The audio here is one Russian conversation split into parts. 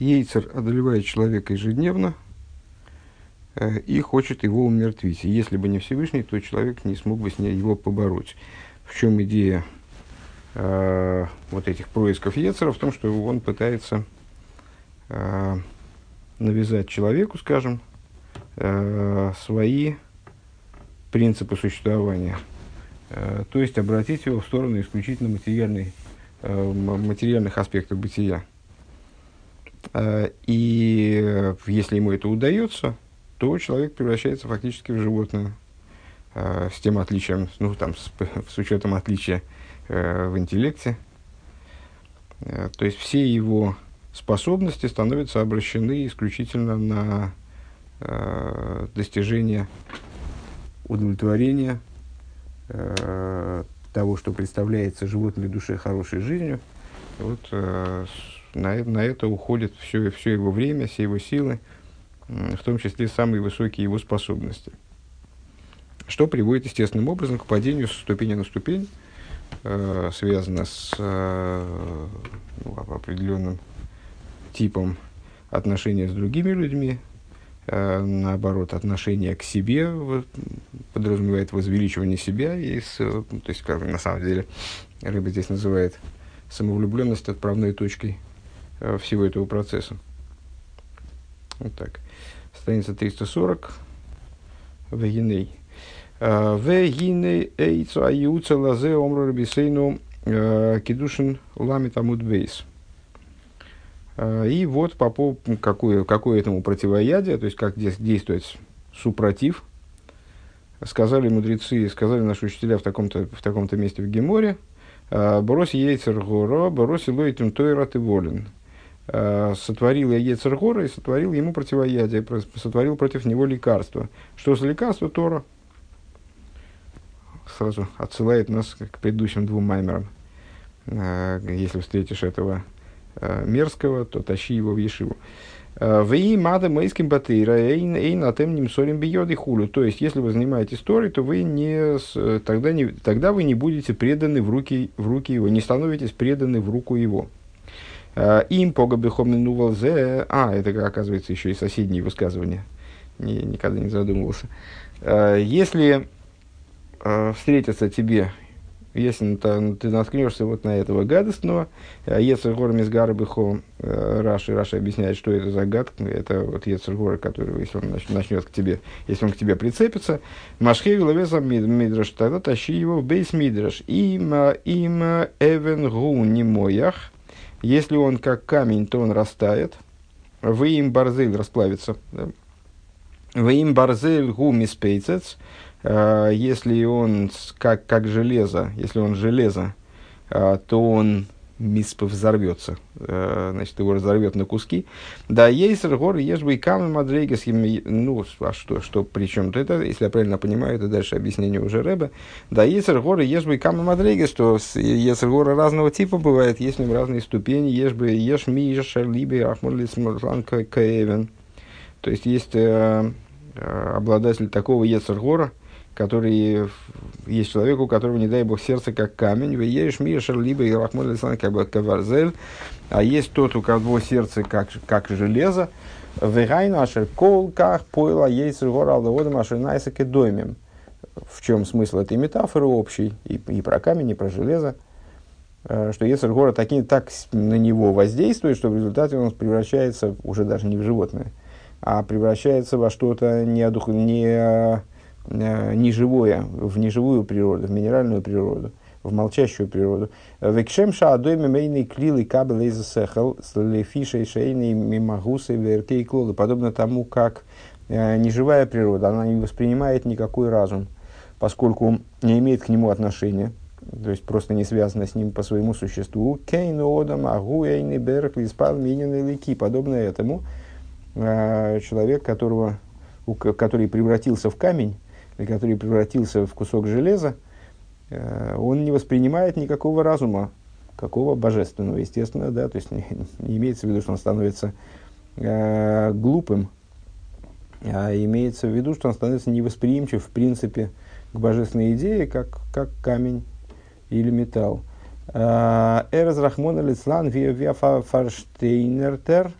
Ейцер одолевает человека ежедневно э, и хочет его умертвить. И если бы не Всевышний, то человек не смог бы с ней его побороть. В чем идея э, вот этих происков Ейцера? В том, что он пытается э, навязать человеку, скажем, э, свои принципы существования. Э, то есть обратить его в сторону исключительно материальной, э, материальных аспектов бытия. Э, и если ему это удается, то человек превращается фактически в животное с тем отличием, ну, там, с, с учетом отличия в интеллекте. То есть все его способности становятся обращены исключительно на достижение удовлетворения того, что представляется животной душе хорошей жизнью. Вот на, на это уходит все, все его время, все его силы, в том числе самые высокие его способности. Что приводит естественным образом к падению со ступени на ступень, э, связано с э, ну, определенным типом отношения с другими людьми, э, наоборот, отношение к себе подразумевает возвеличивание себя, и с, то есть, как на самом деле, рыба здесь называет самовлюбленность отправной точкой всего этого процесса. Вот так. Страница 340. Вегиней. Э, Вегиней эйцу аюца лазе омру рабисейну э, кедушин ламит амуд бейс. И вот по поводу, какое, какое этому противоядие, то есть как действовать супротив, сказали мудрецы, сказали наши учителя в таком-то, в таком-то месте в Геморе, брось яйцер гора, брось лойтим тойра ты волен. Э, сотворил я Ецергора и сотворил ему противоядие, сотворил против него лекарство. Что за лекарство? Тора. Сразу отсылает нас к предыдущим двум маймерам. Э, если встретишь этого э, мерзкого, то тащи его в Ешиву. Вы мада мейским батыра, эйн атем ним сорим бьет и хулю. То есть, если вы занимаетесь Торой, то вы не, тогда, не, тогда вы не будете преданы в руки, в руки его, не становитесь преданы в руку его. Э, им погабихоминувал зе... А, это, оказывается, еще и соседние высказывания. Не, никогда не задумывался. Э, если э, встретится тебе, если ты, наткнешься вот на этого гадостного, Ецер Гор Мизгара Бихо, Раши, Раши объясняет, что это за гад, это вот Ецер Гор, который, если он начнет к тебе, если он к тебе прицепится, Машхей Лавеса Мидраш, тогда тащи его в Бейс Мидраш. Им, им Эвен Гу Немоях, если он как камень, то он растает. Вы им барзель расплавится. Вы им барзель гуми спейцец. А, если он как, как железо, если он железо, а, то он мисп взорвется, э, значит, его разорвет на куски. Да, есть гор, бы и камень мадрейгас, ну, а что, что, причем это, если я правильно понимаю, это дальше объяснение уже Рэба. Да, есть гор, бы и камень мадрейгас, что есть горы разного типа бывает, есть в нем разные ступени, ешь бы, ешь ми, ешь шарлиби, ахмурлис, каевен. То есть, есть э, э, обладатель такого Ецергора, который есть человек, у которого, не дай бог, сердце как камень, вы ешь мишер, либо и рахмон как каварзель, а есть тот, у кого сердце как, как железо, вегайну ашер кол как пойла есть гора алдоводом ашер найсак и доймем. В чем смысл этой метафоры общий, и, и про камень, и про железо, э, что если гора таким, так на него воздействует, что в результате он превращается уже даже не в животное, а превращается во что-то не, не неживое, в неживую природу, в минеральную природу, в молчащую природу. Векшем шаадойме мейный клилы кабель из сехал, слефиша и шейный мимагусы веркей клолы, подобно тому, как э, неживая природа, она не воспринимает никакой разум, поскольку не имеет к нему отношения, то есть просто не связана с ним по своему существу. Кейн одам агу эйни беркли спал минин лики, подобно этому э, человек, которого, который превратился в камень, который превратился в кусок железа, э, он не воспринимает никакого разума, какого божественного, естественно, да, то есть не, не имеется в виду, что он становится э, глупым, а имеется в виду, что он становится невосприимчив, в принципе, к божественной идее, как, как камень или металл. Э, Эрез Рахмона Лицлан Виа Фарштейнертер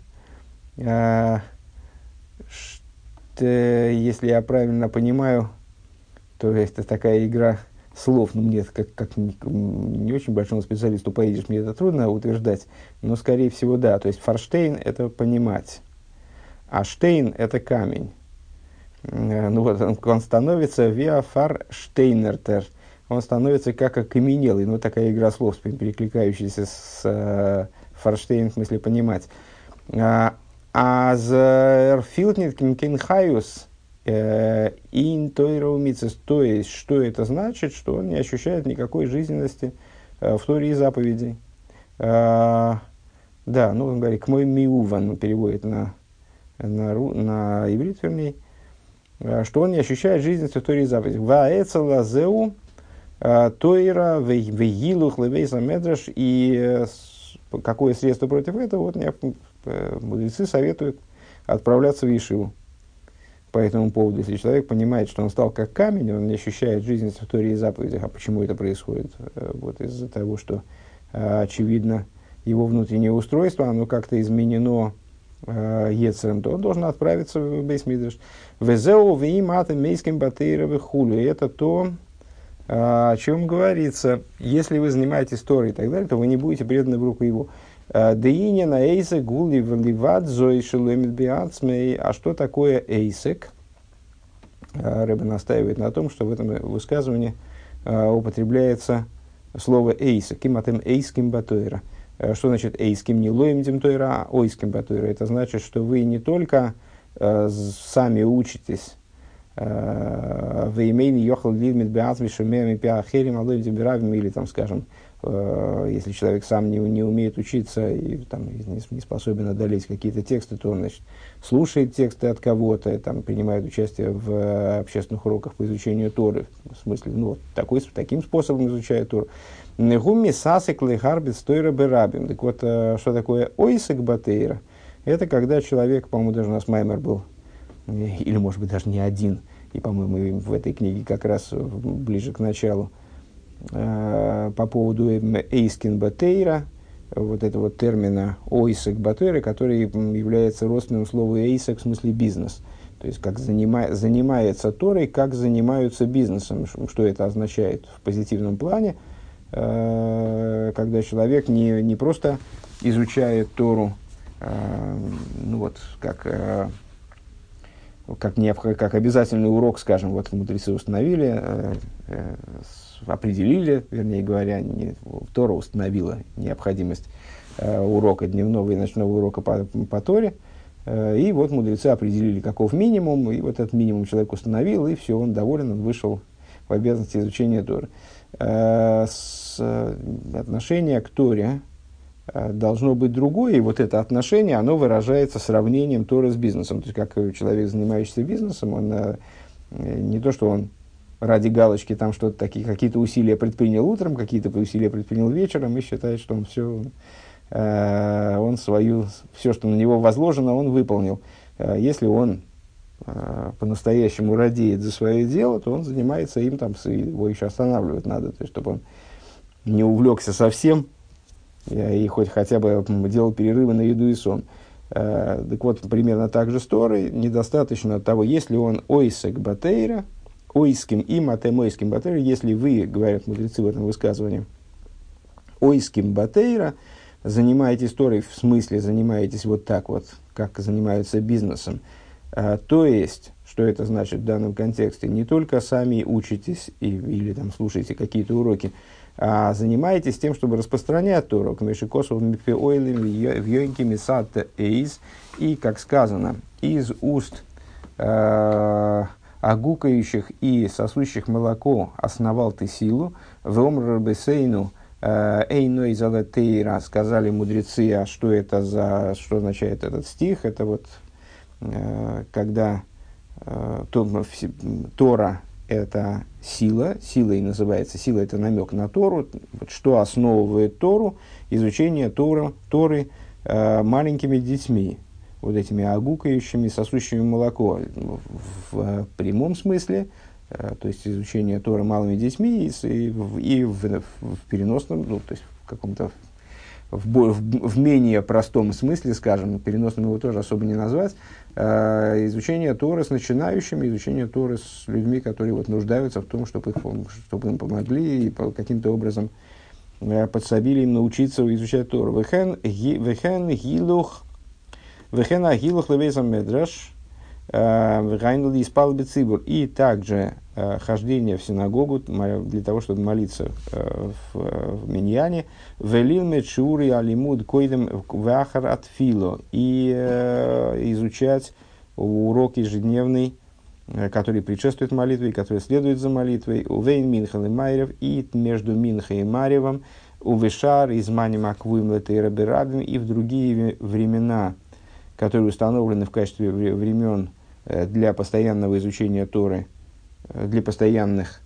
что, если я правильно понимаю, то это такая игра слов, ну, мне как, как не, не очень большому специалисту поедешь, мне это трудно утверждать, но, скорее всего, да. То есть, форштейн – это понимать, а штейн – это камень. Э, ну вот, он, он становится виафар штейнертер, он становится как окаменелый, ну, такая игра слов, перекликающаяся с э, форштейн, в смысле понимать. А за эрфилтнит кинхайус – Ин тойраумицес, то есть, что это значит, что он не ощущает никакой жизненности э, в Торе и заповедей. А, да, ну, он говорит, к мой миуван, переводит на, на, на иврит, вернее, э, что он не ощущает жизненности в Торе и заповедей. Ваэцела зеу э, тойра вегилух левейса медраш, и какое средство против этого, вот мудрецы советуют отправляться в Ишиву по этому поводу. Если человек понимает, что он стал как камень, он не ощущает жизненность в Торе и заповедях. А почему это происходит? Э, вот из-за того, что, э, очевидно, его внутреннее устройство, оно как-то изменено э, Ецером, то он должен отправиться в Бейсмидрш. Везеу виимата мейским батейровы хулю. Это то, о чем говорится. Если вы занимаетесь историей и так далее, то вы не будете преданы в руку его. Деиня на эйсек гули вливат зой шелемит биацмей. А что такое эйсек? Рэбе настаивает на том, что в этом высказывании употребляется слово эйсек, киматем эйским батойра. Что значит эйским не лоем тойра, а ойским батойра? Это значит, что вы не только сами учитесь Веймейни йохал лилмит беацми шумеми пиахерим алоим или там, скажем, если человек сам не, не умеет учиться и там, не, не способен одолеть какие-то тексты, то он значит, слушает тексты от кого-то, там, принимает участие в э, общественных уроках по изучению Торы. В смысле, ну, вот, такой, таким способом изучает Тору. Негуми сасек лехарбит стойра берабим. Так вот, э, что такое ойсек батейра? Это когда человек, по-моему, даже у нас Маймер был, или, может быть, даже не один, и, по-моему, в этой книге как раз ближе к началу, Э, по поводу Эйскин Батейра, вот этого термина Ойсек Батейра, который является родственным слову Эйсек в смысле бизнес. То есть, как занима, занимается Торой, как занимаются бизнесом. Что это означает в позитивном плане, э, когда человек не, не просто изучает Тору, э, ну вот, как как, не, как обязательный урок, скажем, вот мудрецы установили, э, э, определили, вернее говоря, не, Тора установила необходимость э, урока дневного и ночного урока по, по Торе. И вот мудрецы определили, каков минимум, и вот этот минимум человек установил, и все, он доволен, он вышел в обязанности изучения Торы. С, отношение к Торе должно быть другое, и вот это отношение, оно выражается сравнением Торы с бизнесом. То есть, как человек, занимающийся бизнесом, он э, не то, что он ради галочки там что-то такие, какие-то усилия предпринял утром, какие-то усилия предпринял вечером и считает, что он все, э, он свою, все, что на него возложено, он выполнил. Э, если он э, по-настоящему радеет за свое дело, то он занимается им, там, его еще останавливать надо, то есть, чтобы он не увлекся совсем и хоть хотя бы делал перерывы на еду и сон. Э, так вот, примерно так же с Торой, недостаточно того, если он ойсек батейра, ойским и матемойским батейра, если вы, говорят мудрецы в этом высказывании, ойским батейра, занимаетесь Торой, в смысле занимаетесь вот так вот, как занимаются бизнесом, а, то есть, что это значит в данном контексте, не только сами учитесь и, или там слушаете какие-то уроки, а занимаетесь тем, чтобы распространять Тору, к Мешикосов Мипеойлем в Йонке Мисат Эйз, и, как сказано, из уст э, а гукающих и сосущих молоко основал ты силу, в омрбесейну э, эйной залатейра, сказали мудрецы, а что это за, что означает этот стих, это вот, э, когда э, Тора это сила, силой называется, сила это намек на Тору, что основывает Тору, изучение Тора, Торы маленькими детьми, вот этими огукающими, сосущими молоко. В, в прямом смысле, э, то есть изучение Тора малыми детьми и, и, в, и в, в переносном, ну, то есть в каком-то в, в, в менее простом смысле, скажем, переносным его тоже особо не назвать, э, изучение Торы с начинающими, изучение Торы с людьми, которые вот нуждаются в том, чтобы, их, чтобы им помогли и каким-то образом э, подсобили им научиться изучать Тору. Вехен гилух, вехен агилух левезам медраш, Гайнли испал Бецибур. И также э, хождение в синагогу для того, чтобы молиться э, в, в Миньяне. Велил мечури алимуд койдем вахар от фило. И э, изучать урок ежедневный, который предшествует молитве, который следует за молитвой. Увейн Минхал и Майрев. И между Минха и Маревом. Увешар из Маним Аквуим и в другие времена, которые установлены в качестве времен Э, для постоянного изучения Торы, э, для постоянных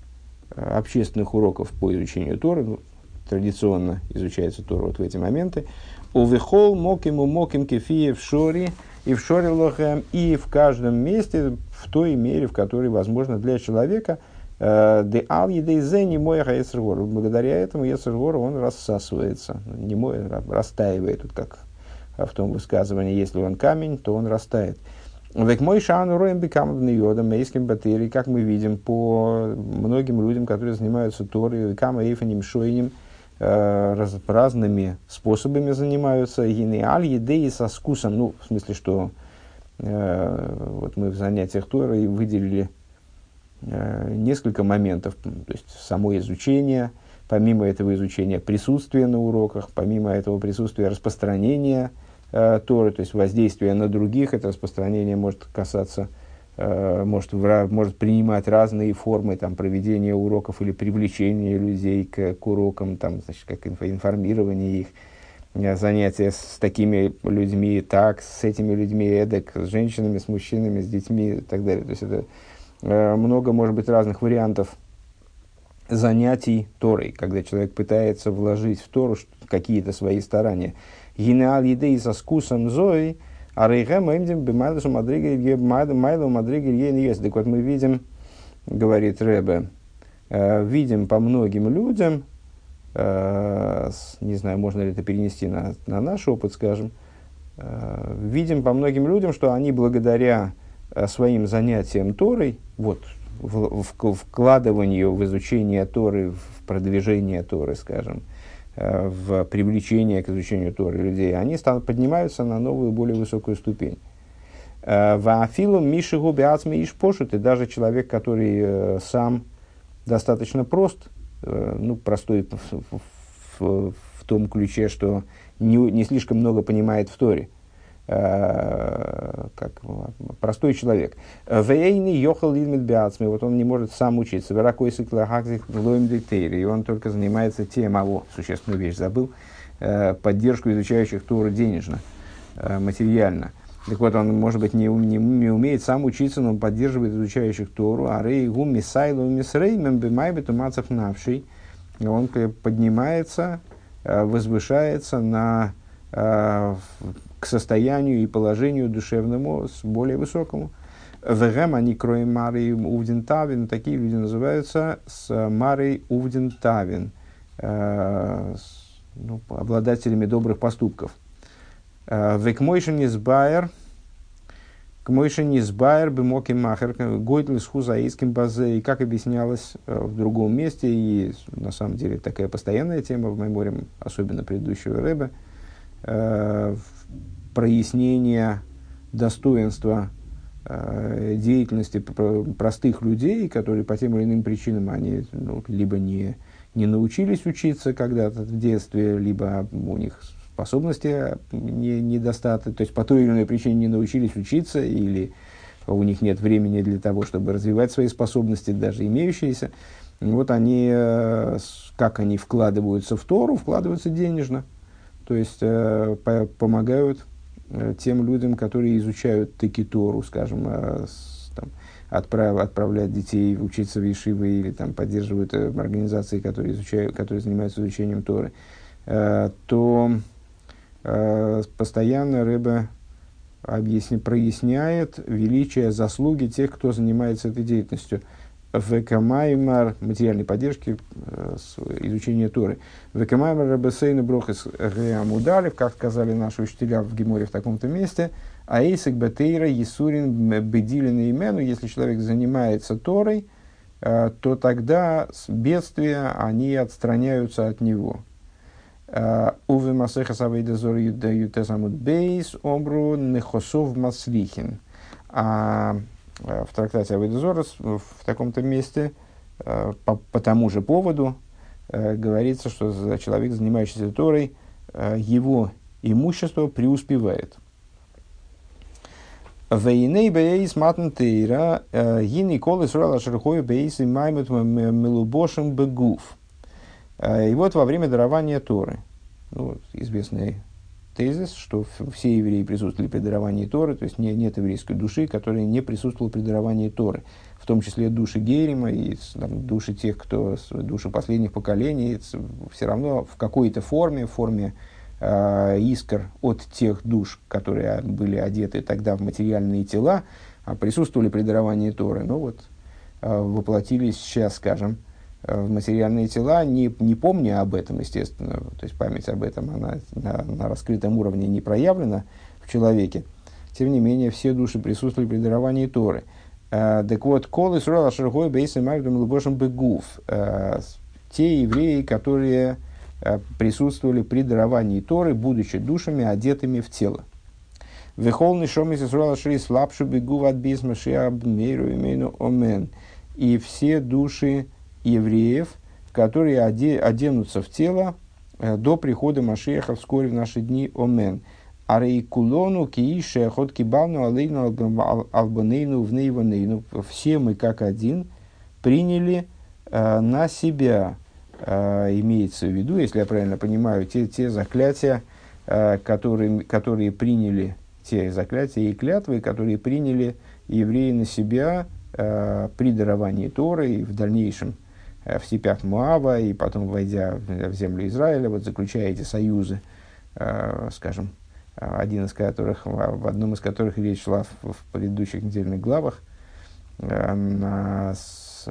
э, общественных уроков по изучению Торы, ну, традиционно изучается Тора вот в эти моменты. Увехол мокиму моким кефие в шоре и в шоре лохем, и в каждом месте, в той мере, в которой возможно для человека, де ал едей не мой Благодаря этому Ецергор, он рассасывается, не мой, растаивает, вот как в том высказывании, если он камень, то он растает. Век мой шану роем бекам йода мейским батерий, как мы видим по многим людям, которые занимаются Торой, векам эйфаним шойним, э, разными способами занимаются, генеаль едеи со скусом, ну, в смысле, что э, вот мы в занятиях Торой выделили э, несколько моментов, то есть само изучение, помимо этого изучения присутствие на уроках, помимо этого присутствия распространения – э, Торы, то есть воздействие на других, это распространение может касаться, э, может, может принимать разные формы там, проведения уроков или привлечения людей к, к урокам, там, значит, как информирование их, э, занятия с такими людьми так, с этими людьми эдак, с женщинами, с мужчинами, с детьми и так далее. То есть это много, может быть, разных вариантов занятий Торой, когда человек пытается вложить в Тору какие-то свои старания. Гинеал едей со скусом зои, а рейхем эмдим бимайлусу мадригель майлу мадригель ейн есть. Так вот мы видим, говорит Ребе, э, видим по многим людям, э, не знаю, можно ли это перенести на, на наш опыт, скажем, э, видим по многим людям, что они благодаря своим занятиям Торой, вот, в, в, вкладыванию в изучение Торы, в продвижение Торы, скажем, Э, в привлечение к изучению Торы людей, они станут, поднимаются на новую, более высокую ступень. Э, в Афилу Мишигу Биацми Ишпошут, и даже человек, который э, сам достаточно прост, ну, простой в, в, в, том ключе, что не, не слишком много понимает в Торе, как простой человек. Вейни йохал биацми, вот он не может сам учиться. Веракой и он только занимается тем, а вот, существенную вещь забыл, э, поддержку изучающих Тору денежно, э, материально. Так вот, он, может быть, не, не, не умеет сам учиться, но он поддерживает изучающих Тору. А рей гу мисайлу мацав навший. Он поднимается, возвышается на к состоянию и положению душевному с более высокому. Вегем они кроем Марий Увдентавин, такие люди называются с Марой Увдентавин, э, ну, обладателями добрых поступков. Э, Векмойшин избайер, Кмойшин избайер бимоки махер, гойдл с хузаиским базе, и как объяснялось э, в другом месте, и на самом деле такая постоянная тема в меморе, особенно предыдущего рэба, прояснения достоинства э, деятельности простых людей, которые по тем или иным причинам они ну, либо не, не научились учиться когда-то в детстве, либо у них способности не, недостаточно, то есть по той или иной причине не научились учиться, или у них нет времени для того, чтобы развивать свои способности, даже имеющиеся. Вот они, э, как они вкладываются в Тору, вкладываются денежно, то есть э, помогают Э, тем людям, которые изучают Текитору, скажем, э, там, отправ, отправляют детей учиться в Ешивы или там, поддерживают э, организации, которые, изучают, которые занимаются изучением Торы, то постоянно Рэбе объясни, проясняет величие, заслуги тех, кто занимается этой деятельностью. Векамаймар, материальной поддержки э, изучения Торы. Векамаймар Рабесейна Брохес Геамудалев, как сказали наши учителя в Геморе в таком-то месте, Аисик Бетейра Есурин Бедилин Имену, если человек занимается Торой, э, то тогда бедствия, они отстраняются от него. Э, Уве Масеха Савейда Зор Ютесамут Бейс Обру Нехосов Маслихин. А в трактате Авейдозорос в таком-то месте э, по, по тому же поводу э, говорится, что человек, занимающийся Торой, его имущество преуспевает. Вейней бейс матн тейра, гини колы сурала шерхой бейс и маймут мелубошим бегуф. И вот во время дарования Торы, ну, известный тезис, что все евреи присутствовали при даровании Торы, то есть не, нет еврейской души, которая не присутствовала при даровании Торы, в том числе души Герима и там, души тех, кто, души последних поколений, все равно в какой-то форме, в форме э, искр от тех душ, которые были одеты тогда в материальные тела, а присутствовали при даровании Торы, но вот э, воплотились сейчас, скажем, в материальные тела, не, не помня об этом, естественно, то есть память об этом, она на, на раскрытом уровне не проявлена в человеке. Тем не менее, все души присутствовали при даровании Торы. Э, так вот, колы сурала шаргой бейсы магдум лубошем бегуф. Э, те евреи, которые присутствовали при даровании Торы, будучи душами, одетыми в тело. Вехолный шомис сурала шрис лапшу бегу от бисмаши абмейру имейну омен. И все души, евреев, которые оденутся в тело э, до прихода Машеха вскоре в наши дни. Омен. Арейкулону киише ход кибавну алейну албанейну внейванейну. Все мы как один приняли э, на себя, э, имеется в виду, если я правильно понимаю, те, те заклятия, э, которые, которые приняли, те заклятия и клятвы, которые приняли евреи на себя э, при даровании Торы и в дальнейшем в степях Муава и потом, войдя в землю Израиля, вот заключая эти союзы, э, скажем, один из которых, в одном из которых речь шла в, предыдущих недельных главах, э, на с,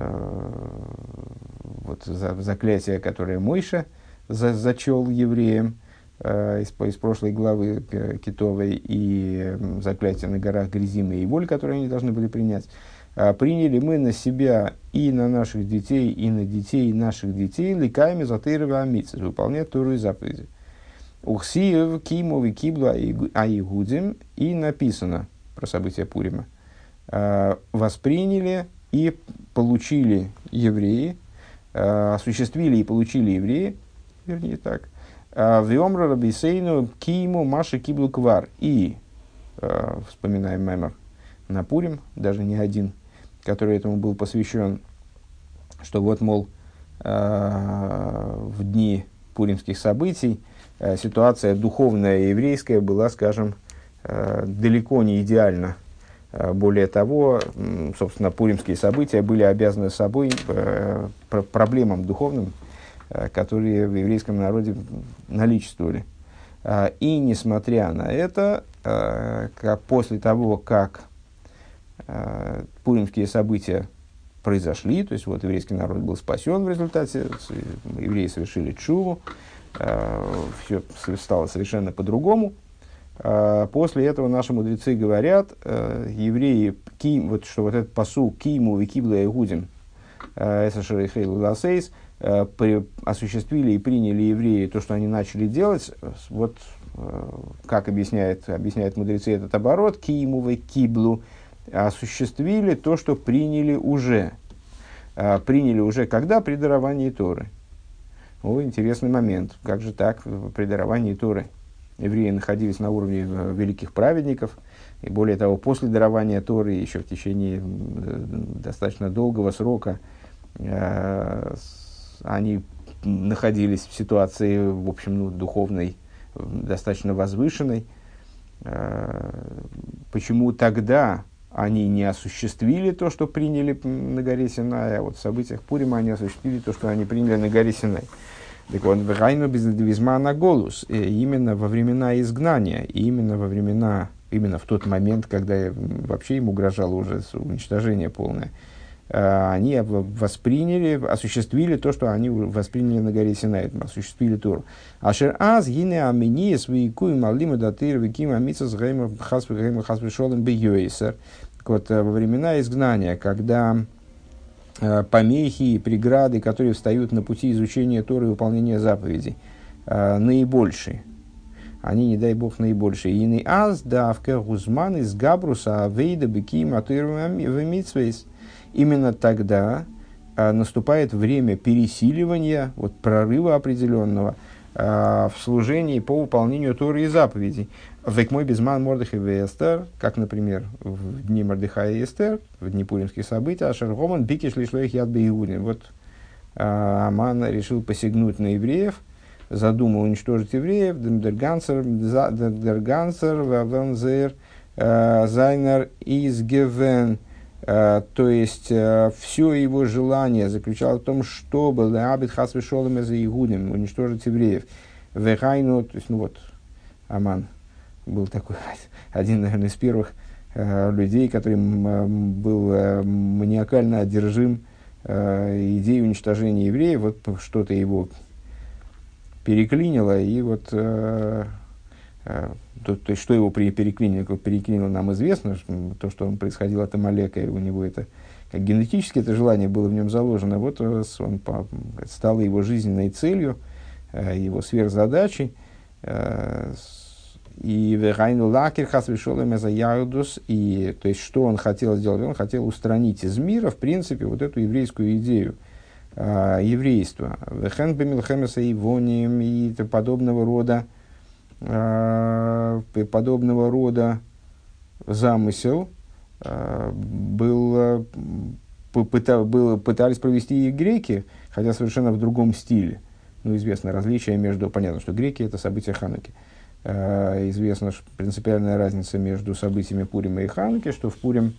вот, за, заклятие, которое Мойша за, зачел евреям из, из прошлой главы Китовой, и заклятие на горах Грязим и Воль, которые они должны были принять. А, приняли мы на себя и на наших детей, и на детей наших детей ликами затырова амитсис, выполнять Туру и заповеди. Ухсиев, Кимов и Киблу Аигудим, и написано про события Пурима. А, восприняли и получили евреи, а, осуществили и получили евреи, вернее так, Виомра Рабисейну Киму Маши Киблу Квар. И, вспоминаем Мемор, на Пурим, даже не один – который этому был посвящен, что вот, мол, э, в дни пуримских событий э, ситуация духовная еврейская была, скажем, э, далеко не идеальна. Более того, собственно, пуримские события были обязаны собой проблемам духовным, которые в еврейском народе наличествовали. И несмотря на это, после того, как э, пуримские события произошли, то есть вот еврейский народ был спасен в результате, евреи совершили чуву, э, все стало совершенно по-другому. Э, после этого наши мудрецы говорят, э, евреи, ким, вот, что вот этот посул Киму и Кибла Игудим, את אשר החלו לעשות, осуществили и приняли евреи то, что они начали делать, вот как объясняет, объясняет мудрецы этот оборот, קיימו וקיבלו, осуществили то, что приняли уже. А, приняли уже когда? При даровании Торы. О, интересный момент. Как же так при даровании Торы? Евреи находились на уровне э, великих праведников, и более того, после дарования Торы, еще в течение достаточно долгого срока, э, они находились в ситуации, в общем, ну, духовной, достаточно возвышенной. Э, почему тогда они не осуществили то, что приняли на горе Синай, а вот в событиях Пурима они осуществили то, что они приняли на горе Синай. Так вот, Врайну без на голос, именно во времена изгнания, и именно во времена, именно в тот момент, когда вообще им угрожало уже уничтожение полное, они восприняли, осуществили то, что они восприняли на горе Синай, осуществили Тору. Ашер аз гине амини свейкуй малима датыр виким амитсас геймер хасвы геймер хасвы шолем бейойсер. Вот во времена изгнания, когда помехи и преграды, которые встают на пути изучения Торы и выполнения заповедей, наибольшие, они, не дай бог, наибольшие. И не аз давка гузман из габруса авейда беки матырвамитсвейс. Именно тогда а, наступает время пересиливания, вот, прорыва определенного а, в служении по выполнению Торы и заповедей. Век мой безман Мордых и Эстер, как, например, в дни Мордыха и Эстер, в дни пуримских событий, а Шаргоман бикиш лишь их яд Вот а, Аман решил посягнуть на евреев – задумал уничтожить евреев, Дергансер, Дергансер, Вавензер, э, Зайнер из Гевен. Э, то есть, э, все его желание заключалось в том, чтобы Леабит Хас Вишолами за Игудим, уничтожить евреев. Вехайну, то есть, ну вот, Аман был такой, один, наверное, из первых людей, который был маниакально одержим идеей уничтожения евреев, вот что-то его переклинило, и вот э, э, то, то есть, что его переклинило, переклинило, нам известно, то, что он происходил от Амалека, и у него это, как генетически это желание было в нем заложено, вот он по, стало его жизненной целью, э, его сверхзадачей, э, и Верайну Лакер Хасвишолем за Ярдус, и то есть, что он хотел сделать? Он хотел устранить из мира, в принципе, вот эту еврейскую идею, э, еврейства. Вехен бемилхемеса и воним и подобного рода подобного рода замысел э, был, пыта, был, пытались провести и греки, хотя совершенно в другом стиле. Ну, известно различие между... Понятно, что греки – это события Хануки. Э, известна принципиальная разница между событиями Пурима и Хануки, что в Пурим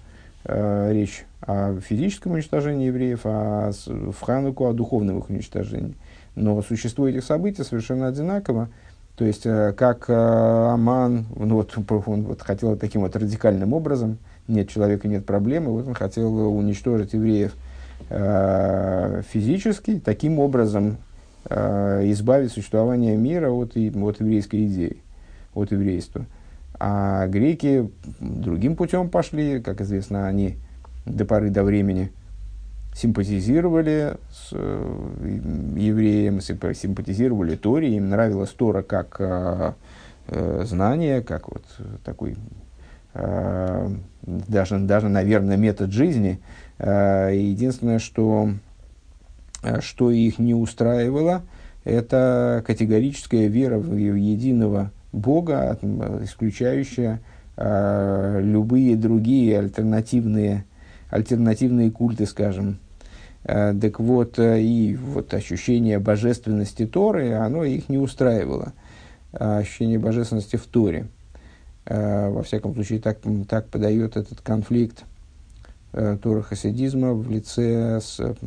э, речь о физическом уничтожении евреев, а в Хануку о духовном их уничтожении. Но существо этих событий совершенно одинаково. То есть, э, как э, Аман, ну, вот, он вот хотел таким вот радикальным образом, нет человека, нет проблемы, вот он хотел уничтожить евреев э, физически, таким образом избавить существование мира от, от еврейской идеи, от еврейства. А греки другим путем пошли, как известно, они до поры до времени симпатизировали с э, евреем, симпатизировали Торе, им нравилась Тора как э, э, знание, как вот такой даже, даже, наверное, метод жизни. Единственное, что, что их не устраивало, это категорическая вера в единого Бога, исключающая любые другие альтернативные, альтернативные культы, скажем. Э, так вот, э, и вот ощущение божественности Торы, оно их не устраивало. Э, ощущение божественности в Торе. Э, во всяком случае, так, так подает этот конфликт э, Тора хасидизма в лице,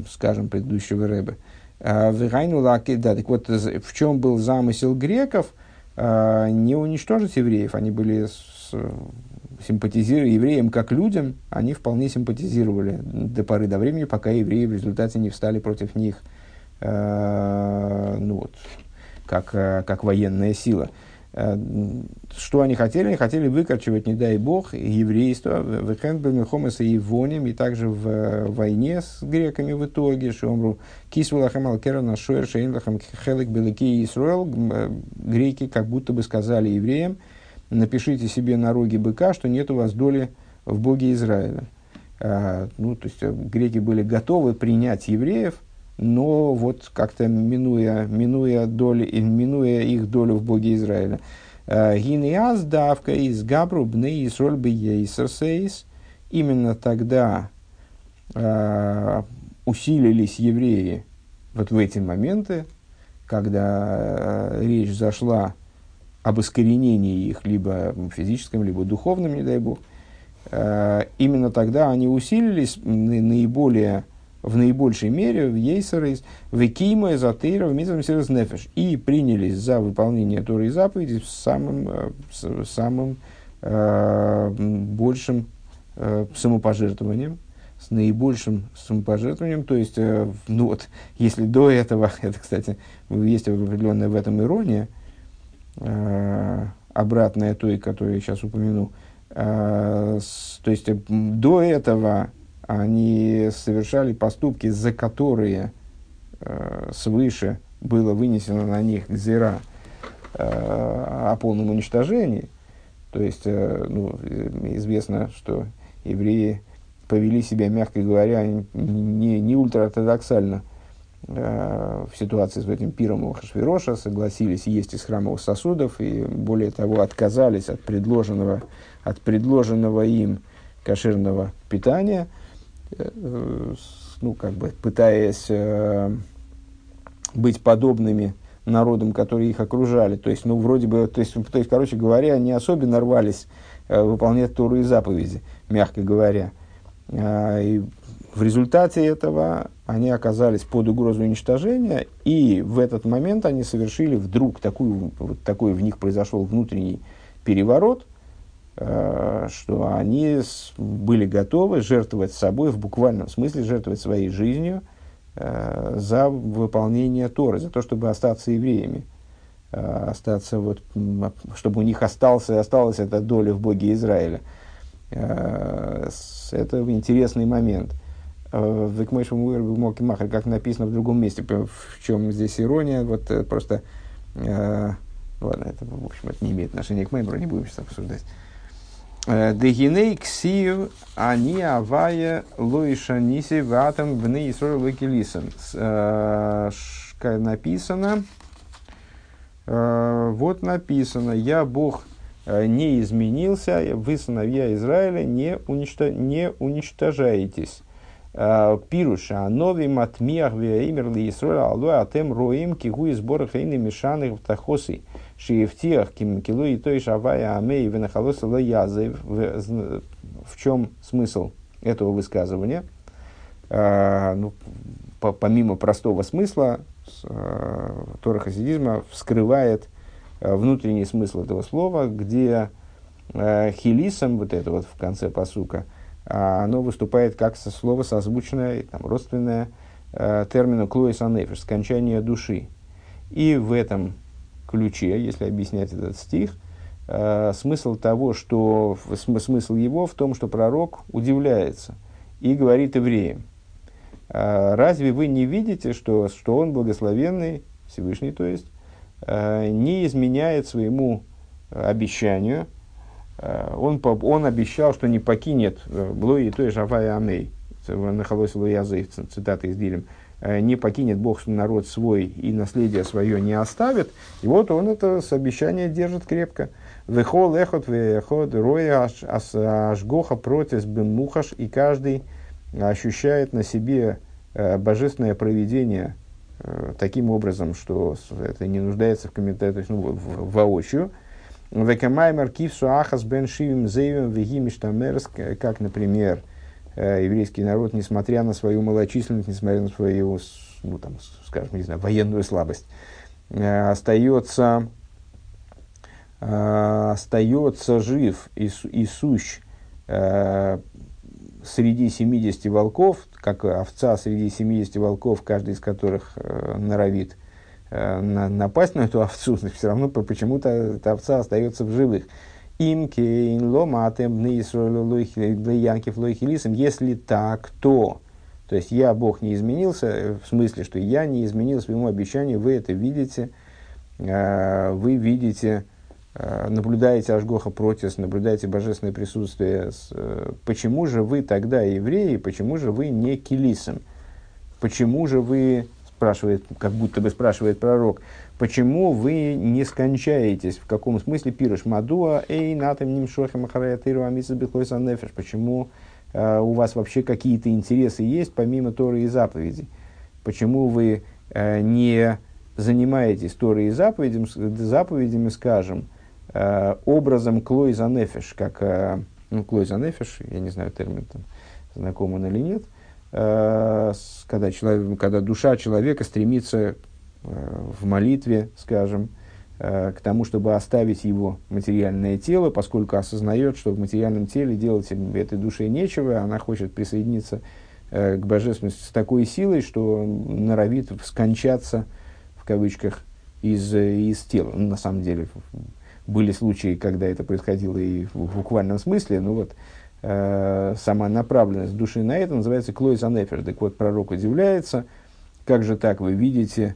скажем, предыдущего Рэбе. Э, да, так вот, в чем был замысел греков – а, не уничтожить евреев. Они были симпатизировали евреям как людям, они вполне симпатизировали до поры до времени, пока евреи в результате не встали против них, э, ну вот, как, э, как военная сила. Э, что они хотели? Они хотели выкорчевать, не дай бог, еврейство, в Хенбемихомеса и Воним, и также в э, войне с греками в итоге, Шомру, Кисвалахам Алкерана Шуэр Шейнлахам Хелек Белыки Исруэл, э, греки как будто бы сказали евреям, напишите себе на роге быка, что нет у вас доли в Боге Израиля. А, ну, то есть греки были готовы принять евреев, но вот как-то минуя, минуя, доли, минуя их долю в Боге Израиля. Э, Гинеаз давка из Габру Рольбы Ейсерсейс. Именно тогда э, усилились евреи вот в эти моменты, когда э, речь зашла об искоренении их либо физическом, либо духовном, не дай бог, э, именно тогда они усилились наиболее в наибольшей мере в Ейсерейс, в Экима, Эзотейра, в Сирос Нефеш. И принялись за выполнение Торы и самым, э, с самым э, большим самопожертвованием, с наибольшим самопожертвованием. То есть, ну вот, если до этого, это, кстати, есть определенная в этом ирония, обратная той, которую я сейчас упомяну. Э, то есть, до этого они совершали поступки, за которые э, свыше было вынесено на них гзира э, о полном уничтожении. То есть, э, ну, известно, что евреи повели себя, мягко говоря, не, не ультраортодоксально э, в ситуации с этим пиром у Хашвироша, согласились есть из храмовых сосудов и, более того, отказались от предложенного, от предложенного им кошерного питания, э, ну, как бы пытаясь э, быть подобными народам, которые их окружали. То есть, ну, вроде бы, то есть, то есть короче говоря, они особенно рвались э, выполнять Тору и заповеди, мягко говоря. А, и в результате этого они оказались под угрозой уничтожения, и в этот момент они совершили вдруг такую, вот такой в них произошел внутренний переворот, э, что они были готовы жертвовать собой, в буквальном смысле жертвовать своей жизнью э, за выполнение Торы, за то, чтобы остаться евреями, э, остаться вот, чтобы у них остался, осталась эта доля в Боге Израиля – это интересный момент. Э, в Моки Махер, как написано в другом месте, в чем здесь ирония, вот э, просто, ладно, это, в общем, это не имеет отношения к Маймеру, не будем сейчас обсуждать. Дегиней ксию они авая луиша ниси ватам вны исрой лукилисан. Написано, вот написано, я Бог Э, не изменился, вы, сыновья Израиля, не уничтожаетесь. Пируша, нови матмиах веимер ли Исроля, алло атем роим кигу из сбора хейны мешаных в тахосы. Шиевтиах ким килу и той шавая амей венахалоса ло язев. В чем смысл этого высказывания? А, ну, по, помимо простого смысла, Тора хасидизма вскрывает Э, внутренний смысл этого слова, где хилисом, вот это вот в конце посука, а оно выступает как со слово созвучное, там, родственное э, термину клоис анефиш, скончание души. И в этом ключе, если объяснять этот стих, э, смысл того, что смысл его в том, что пророк удивляется и говорит евреям, э, разве вы не видите, что, что он благословенный, Всевышний, то есть, Э, не изменяет своему обещанию. Э, он, он обещал, что не покинет э, Блой и той же Авая Амей, нахалосил язык, цитата из Дилем, не покинет Бог народ свой и наследие свое не оставит. И вот он это с обещания держит крепко. Вехол эхот вехот роя ашгоха протис бемухаш, и каждый ощущает на себе божественное проведение Э, таким образом, что это не нуждается в комментарии, то есть ну, в, в, воочию. Векамаймер кивсу ахас бен шивим зейвим вегимиштамерс, как, например, э, еврейский народ, несмотря на свою малочисленность, несмотря на свою, ну, там, скажем, не знаю, военную слабость, э, остается, остается жив и, и сущ среди 70 волков, как овца среди 70 волков, каждый из которых э, норовит э, на, напасть на эту овцу, но все равно почему-то эта овца остается в живых. Им кейн ломатем янкив лойхилисом. Если так, то... То есть я, Бог, не изменился, э, в смысле, что я не изменил своему обещанию, вы это видите, э, вы видите Э, наблюдаете Ашгоха против, наблюдаете божественное присутствие, э, почему же вы тогда евреи, почему же вы не килисом? Почему же вы, спрашивает, как будто бы спрашивает пророк, почему вы не скончаетесь? В каком смысле пирыш? Мадуа, эй, натам нимшохем ахараятыру амиса бихлойса нефеш. Почему э, у вас вообще какие-то интересы есть, помимо Торы и заповедей? Почему вы э, не занимаетесь Торой и заповедями, заповедями скажем, Э, образом клойза нефеш, как э, ну, клойза нефеш, я не знаю, термин там, знаком он или нет, когда, человек, когда душа человека стремится в молитве, скажем, к тому, чтобы оставить его материальное тело, поскольку осознает, что в материальном теле делать этой душе нечего, она хочет присоединиться к божественности с такой силой, что норовит скончаться, в кавычках, из, из тела. Ну, на самом деле, были случаи, когда это происходило и в буквальном смысле, ну вот, э, сама направленность души на это называется клойс анефер. Так вот, пророк удивляется, как же так вы видите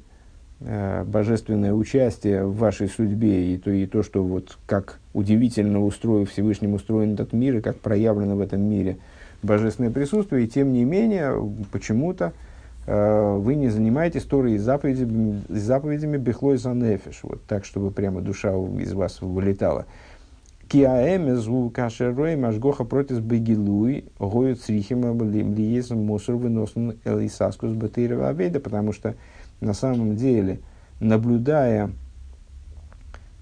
э, божественное участие в вашей судьбе и то, и то, что вот как удивительно устроен Всевышним устроен этот мир и как проявлено в этом мире божественное присутствие, и тем не менее, почему-то, э, вы не занимаетесь Торой и заповедями, заповедями Бехлой за нефиш, вот так, чтобы прямо душа из вас вылетала. Киаэмезу кашерой машгоха протис бегилуй гою црихима лиезм мусор выносен элисаскус батырова авейда, потому что на самом деле, наблюдая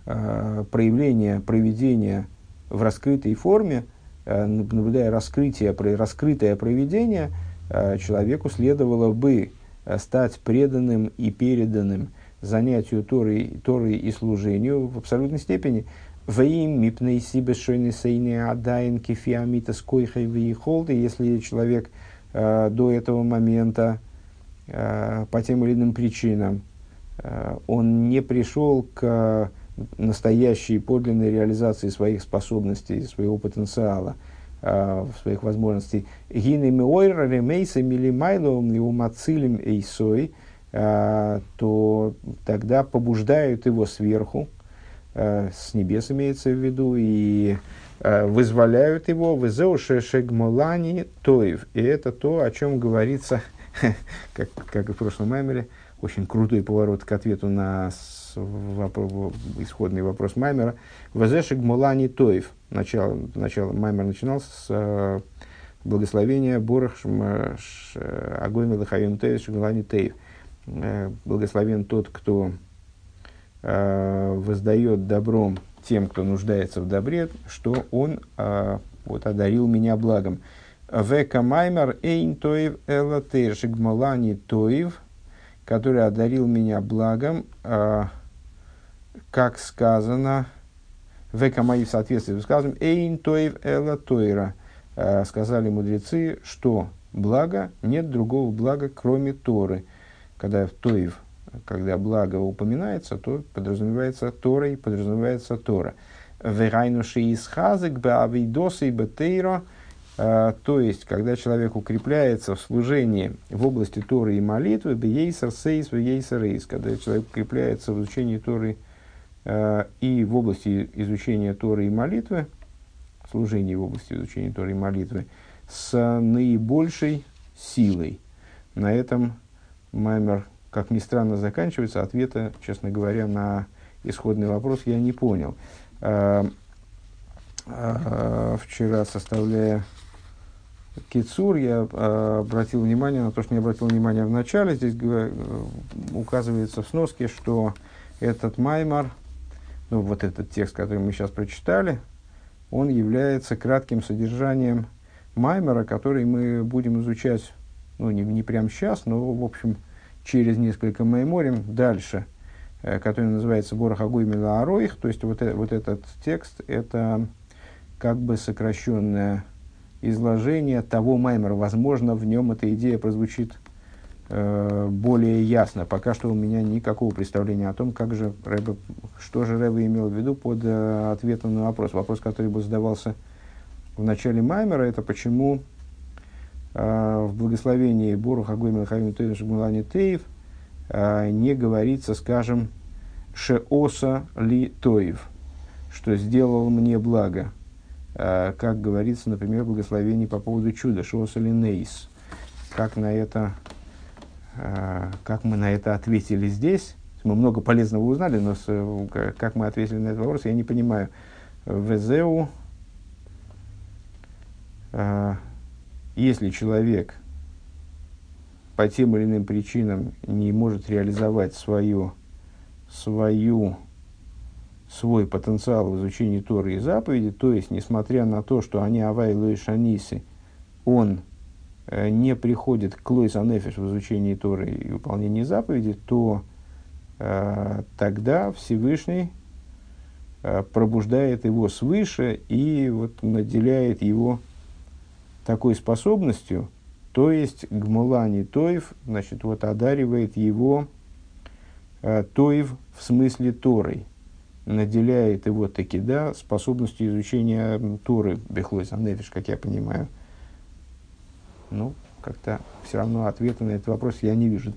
э, проявление, проведение в раскрытой форме, э, наблюдая раскрытие, раскрытое проведение, э, человеку следовало бы э, стать преданным и переданным занятию Торой, Торой и служению в абсолютной степени – Ваим мипней сибе шойны сейны адайн кефиамита с койхой виехолды, если человек э, до этого момента э, по тем или иным причинам э, он не пришел к настоящей подлинной реализации своих способностей, своего потенциала, э, своих возможностей. Гинами ойра ремейса милимайловым и умацилим эйсой, э, то тогда побуждают его сверху, с небес имеется в виду, и э, вызволяют его в Изеушешегмолани Тоев. И это то, о чем говорится, как, как и в прошлом маймере, очень крутой поворот к ответу на вопрос, исходный вопрос Маймера. Вазешек Мулани Тоев. Начало, начало Маймер начинался с э, благословения Борах Агойми Лахайон Тоев Шеглани Тоев. Э, благословен тот, кто э, воздает добром тем, кто нуждается в добре, что он э, вот, одарил меня благом. Века маймер эйн тоев эла шигмалани тоев, который одарил меня благом, э, как сказано, века мои в соответствии с сказанным, эйн тоев эла тойра. Э, сказали мудрецы, что благо, нет другого блага, кроме Торы. Когда в Тоев когда благо упоминается, то подразумевается Тора и подразумевается Тора. Верайнуши из хазык беавидосы и бетейро, а, то есть, когда человек укрепляется в служении в области Торы и молитвы, бейсер сейс, бейсер рейс, когда человек укрепляется в изучении Торы а, и в области изучения Торы и молитвы, служении в области изучения Торы и молитвы, с наибольшей силой. На этом Маймер как ни странно, заканчивается, ответа, честно говоря, на исходный вопрос я не понял. А, а, вчера, составляя Кицур, я а, обратил внимание на то, что не обратил внимания в начале. Здесь указывается в сноске, что этот маймар, ну вот этот текст, который мы сейчас прочитали, он является кратким содержанием маймера, который мы будем изучать, ну не, не прямо сейчас, но в общем через несколько майморим дальше, э, который называется Борах Агуймила Ароих, то есть вот, э, вот этот текст, это как бы сокращенное изложение того маймера. Возможно, в нем эта идея прозвучит э, более ясно. Пока что у меня никакого представления о том, как же Рэбе, что же Рэбе имел в виду под э, ответом на вопрос. Вопрос, который бы задавался в начале маймера, это почему в благословении Бору Хагоймил Хавим Тойна Шагмулани Теев а, не говорится, скажем, Шеоса ли Тоев, что сделал мне благо, а, как говорится, например, в благословении по поводу чуда, Шеоса ли Нейс. Как на это, как мы на это ответили здесь, мы много полезного узнали, но как мы ответили на этот вопрос, я не понимаю. Везеу, если человек по тем или иным причинам не может реализовать свою, свою, свой потенциал в изучении Торы и заповеди, то есть, несмотря на то, что они авайлы и шанисы, он э, не приходит к лойс анефиш в изучении Торы и выполнении заповеди, то э, тогда Всевышний э, пробуждает его свыше и вот наделяет его такой способностью, то есть Гмулани Тоев, значит, вот одаривает его э, Тоев в смысле Торой, наделяет его таки, да, способностью изучения Торы, Бехлой Санефиш, как я понимаю. Ну, как-то все равно ответа на этот вопрос я не вижу.